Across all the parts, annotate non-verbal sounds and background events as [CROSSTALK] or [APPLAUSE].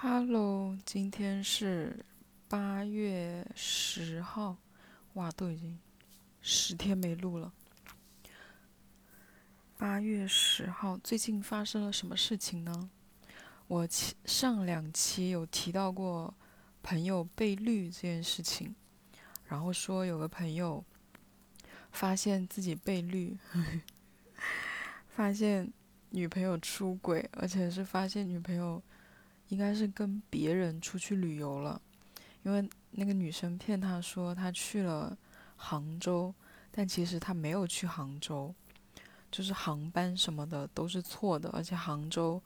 Hello，今天是八月十号，哇，都已经十天没录了。八月十号，最近发生了什么事情呢？我上两期有提到过朋友被绿这件事情，然后说有个朋友发现自己被绿，[LAUGHS] 发现女朋友出轨，而且是发现女朋友。应该是跟别人出去旅游了，因为那个女生骗他说他去了杭州，但其实他没有去杭州，就是航班什么的都是错的，而且杭州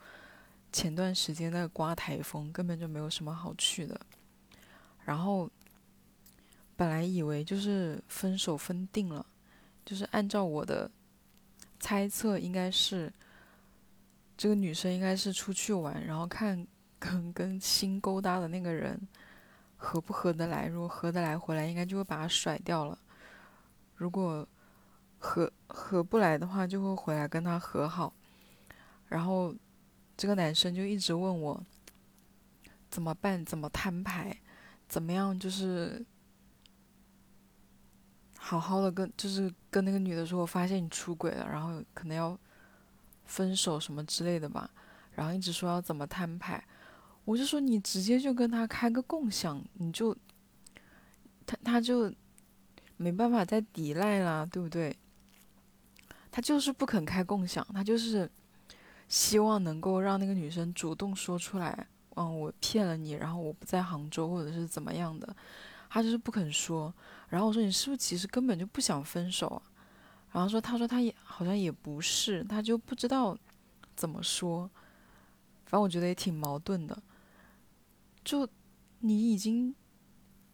前段时间在刮台风，根本就没有什么好去的。然后本来以为就是分手分定了，就是按照我的猜测，应该是这个女生应该是出去玩，然后看。跟跟新勾搭的那个人合不合得来？如果合得来，回来应该就会把他甩掉了；如果合合不来的话，就会回来跟他和好。然后这个男生就一直问我怎么办？怎么摊牌？怎么样？就是好好的跟，就是跟那个女的说，我发现你出轨了，然后可能要分手什么之类的吧。然后一直说要怎么摊牌。我就说你直接就跟他开个共享，你就他他就没办法再抵赖啦，对不对？他就是不肯开共享，他就是希望能够让那个女生主动说出来，嗯，我骗了你，然后我不在杭州或者是怎么样的，他就是不肯说。然后我说你是不是其实根本就不想分手啊？然后说他说他也好像也不是，他就不知道怎么说。反正我觉得也挺矛盾的。就你已经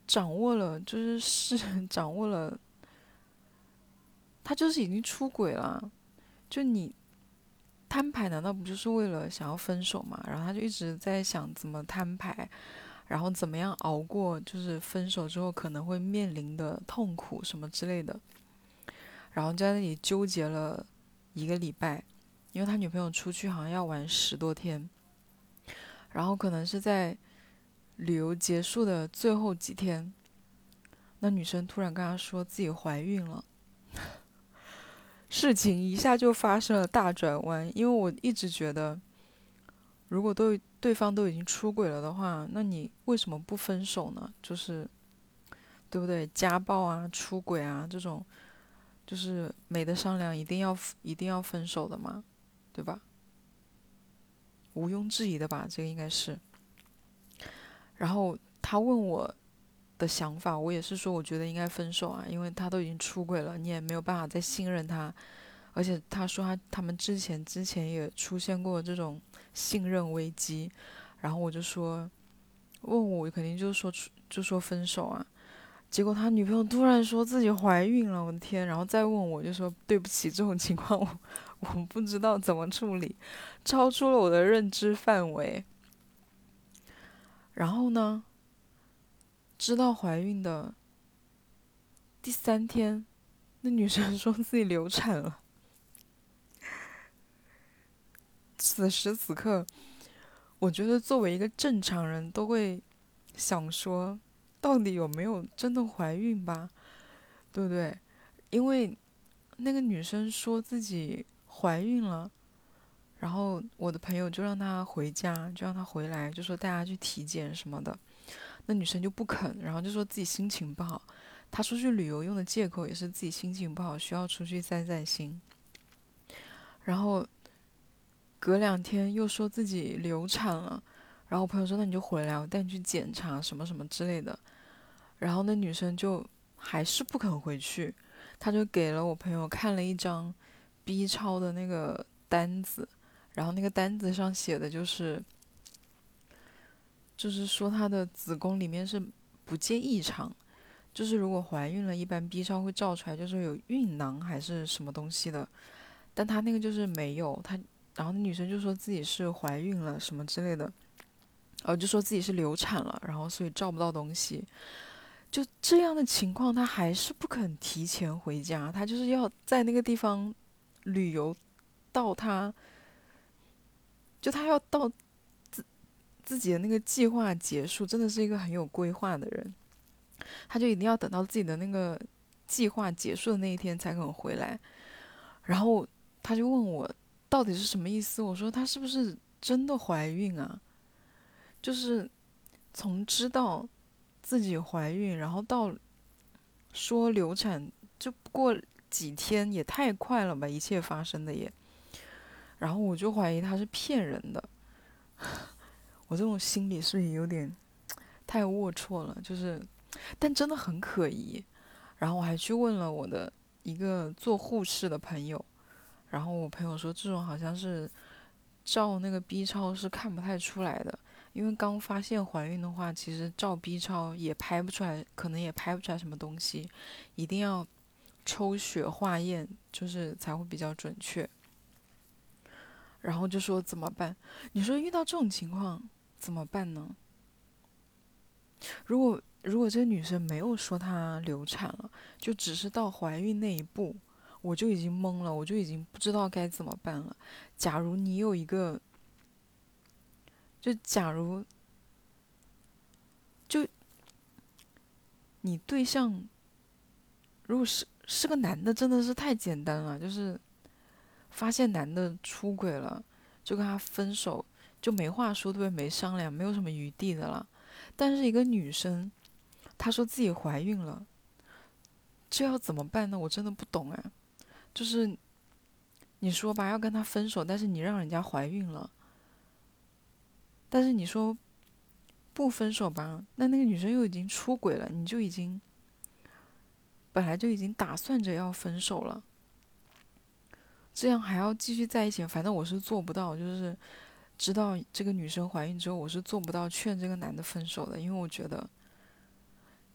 掌握了，就是是 [LAUGHS] 掌握了，他就是已经出轨了。就你摊牌，难道不就是为了想要分手吗？然后他就一直在想怎么摊牌，然后怎么样熬过，就是分手之后可能会面临的痛苦什么之类的。然后在那里纠结了一个礼拜，因为他女朋友出去好像要玩十多天，然后可能是在。旅游结束的最后几天，那女生突然跟他说自己怀孕了，[LAUGHS] 事情一下就发生了大转弯。因为我一直觉得，如果对对方都已经出轨了的话，那你为什么不分手呢？就是，对不对？家暴啊、出轨啊这种，就是没得商量，一定要一定要分手的嘛，对吧？毋庸置疑的吧，这个应该是。然后他问我的想法，我也是说，我觉得应该分手啊，因为他都已经出轨了，你也没有办法再信任他。而且他说他他们之前之前也出现过这种信任危机。然后我就说，问我肯定就是说出就说分手啊。结果他女朋友突然说自己怀孕了，我的天！然后再问我就说对不起，这种情况我我不知道怎么处理，超出了我的认知范围。然后呢？知道怀孕的第三天，那女生说自己流产了。此时此刻，我觉得作为一个正常人都会想说，到底有没有真的怀孕吧？对不对？因为那个女生说自己怀孕了。然后我的朋友就让她回家，就让她回来，就说带她去体检什么的。那女生就不肯，然后就说自己心情不好。她出去旅游用的借口也是自己心情不好，需要出去散散心。然后隔两天又说自己流产了。然后我朋友说：“那你就回来，我带你去检查什么什么之类的。”然后那女生就还是不肯回去，她就给了我朋友看了一张 B 超的那个单子。然后那个单子上写的就是，就是说她的子宫里面是不见异常，就是如果怀孕了，一般 B 超会照出来，就是有孕囊还是什么东西的，但她那个就是没有，她然后那女生就说自己是怀孕了什么之类的，哦就说自己是流产了，然后所以照不到东西，就这样的情况，她还是不肯提前回家，她就是要在那个地方旅游到她。就他要到自自己的那个计划结束，真的是一个很有规划的人，他就一定要等到自己的那个计划结束的那一天才肯回来。然后他就问我到底是什么意思，我说他是不是真的怀孕啊？就是从知道自己怀孕，然后到说流产，就过几天，也太快了吧，一切发生的也。然后我就怀疑他是骗人的。[LAUGHS] 我这种心理是不是有点太龌龊了？就是，但真的很可疑。然后我还去问了我的一个做护士的朋友，然后我朋友说这种好像是照那个 B 超是看不太出来的，因为刚发现怀孕的话，其实照 B 超也拍不出来，可能也拍不出来什么东西，一定要抽血化验，就是才会比较准确。然后就说怎么办？你说遇到这种情况怎么办呢？如果如果这个女生没有说她流产了，就只是到怀孕那一步，我就已经懵了，我就已经不知道该怎么办了。假如你有一个，就假如，就你对象如果是是个男的，真的是太简单了，就是。发现男的出轨了，就跟他分手，就没话说，对不对？没商量，没有什么余地的了。但是一个女生，她说自己怀孕了，这要怎么办呢？我真的不懂哎。就是你说吧，要跟他分手，但是你让人家怀孕了，但是你说不分手吧，那那个女生又已经出轨了，你就已经本来就已经打算着要分手了。这样还要继续在一起，反正我是做不到。就是知道这个女生怀孕之后，我是做不到劝这个男的分手的，因为我觉得，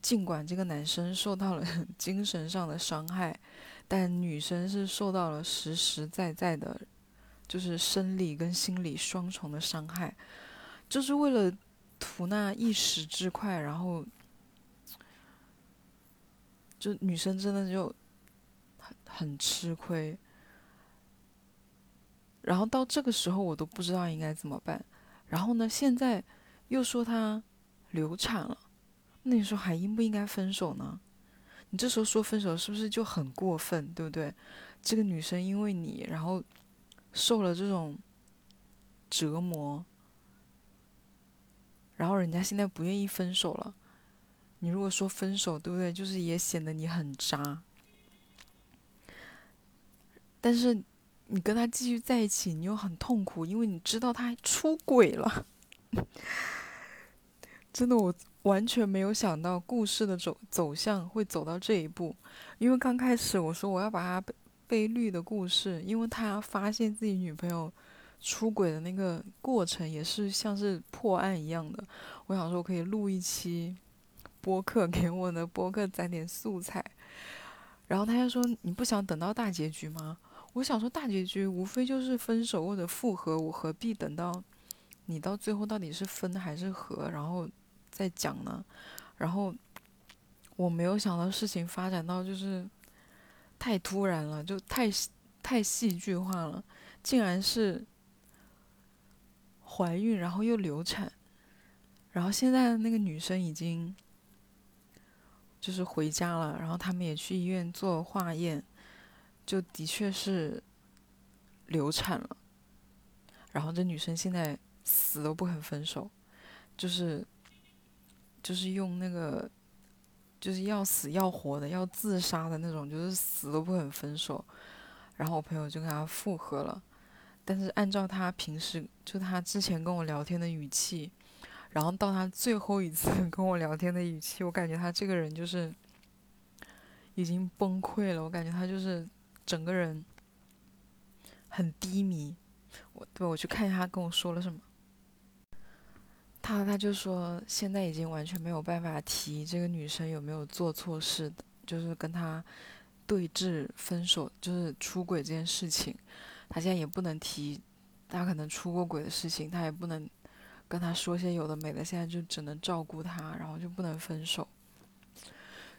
尽管这个男生受到了 [LAUGHS] 精神上的伤害，但女生是受到了实实在在的，就是生理跟心理双重的伤害，就是为了图那一时之快，然后就女生真的就很很吃亏。然后到这个时候，我都不知道应该怎么办。然后呢，现在又说她流产了，那你说还应不应该分手呢？你这时候说分手是不是就很过分，对不对？这个女生因为你，然后受了这种折磨，然后人家现在不愿意分手了，你如果说分手，对不对？就是也显得你很渣。但是。你跟他继续在一起，你又很痛苦，因为你知道他出轨了。[LAUGHS] 真的，我完全没有想到故事的走走向会走到这一步。因为刚开始我说我要把他被被绿的故事，因为他发现自己女朋友出轨的那个过程也是像是破案一样的。我想说，我可以录一期播客给我的播客攒点素材。然后他就说：“你不想等到大结局吗？”我想说，大结局无非就是分手或者复合，我何必等到你到最后到底是分还是合，然后再讲呢？然后我没有想到事情发展到就是太突然了，就太太戏剧化了，竟然是怀孕，然后又流产，然后现在那个女生已经就是回家了，然后他们也去医院做化验。就的确是流产了，然后这女生现在死都不肯分手，就是就是用那个就是要死要活的要自杀的那种，就是死都不肯分手。然后我朋友就跟他复合了，但是按照他平时就他之前跟我聊天的语气，然后到他最后一次 [LAUGHS] 跟我聊天的语气，我感觉他这个人就是已经崩溃了，我感觉他就是。整个人很低迷，我对我去看一下他跟我说了什么。他他就说现在已经完全没有办法提这个女生有没有做错事，就是跟他对峙分手，就是出轨这件事情，他现在也不能提他可能出过轨的事情，他也不能跟他说些有的没的，现在就只能照顾他，然后就不能分手。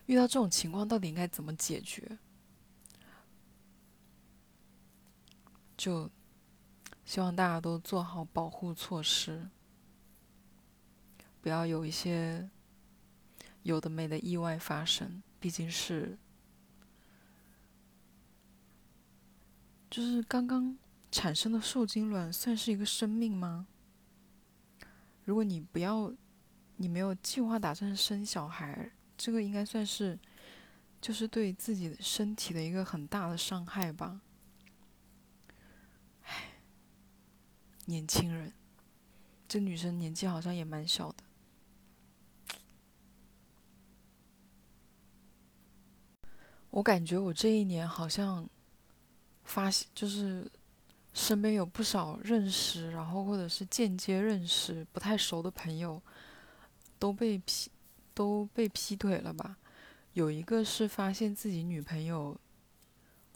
遇到这种情况，到底应该怎么解决？就希望大家都做好保护措施。不要有一些有的没的意外发生，毕竟是就是刚刚产生的受精卵算是一个生命吗？如果你不要，你没有计划打算生小孩，这个应该算是就是对自己身体的一个很大的伤害吧。年轻人。这女生年纪好像也蛮小的，我感觉我这一年好像发现，就是身边有不少认识，然后或者是间接认识不太熟的朋友都被劈都被劈腿了吧？有一个是发现自己女朋友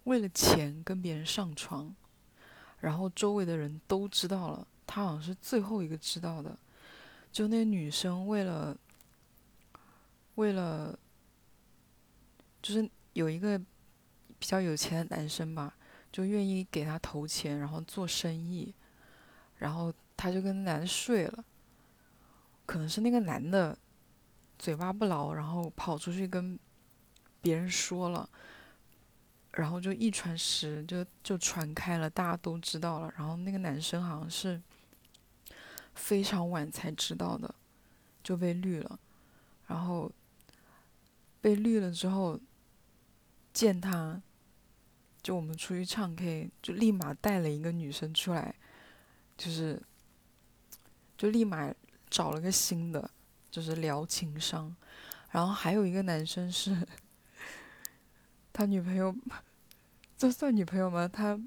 为了钱跟别人上床，然后周围的人都知道了。他好像是最后一个知道的，就那女生为了，为了，就是有一个比较有钱的男生吧，就愿意给他投钱，然后做生意，然后他就跟男的睡了，可能是那个男的嘴巴不牢，然后跑出去跟别人说了，然后就一传十，就就传开了，大家都知道了，然后那个男生好像是。非常晚才知道的，就被绿了，然后被绿了之后，见他，就我们出去唱 K，就立马带了一个女生出来，就是，就立马找了个新的，就是聊情商，然后还有一个男生是，他女朋友，[LAUGHS] 这算女朋友吗？他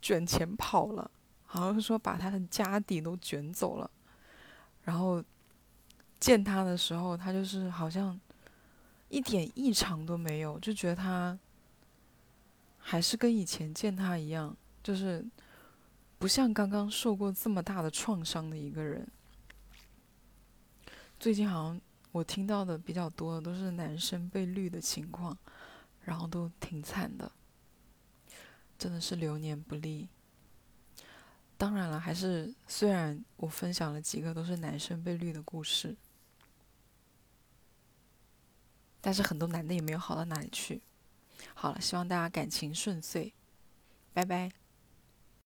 卷钱跑了。好像是说把他的家底都卷走了，然后见他的时候，他就是好像一点异常都没有，就觉得他还是跟以前见他一样，就是不像刚刚受过这么大的创伤的一个人。最近好像我听到的比较多的都是男生被绿的情况，然后都挺惨的，真的是流年不利。当然了，还是虽然我分享了几个都是男生被绿的故事，但是很多男的也没有好到哪里去。好了，希望大家感情顺遂，拜拜。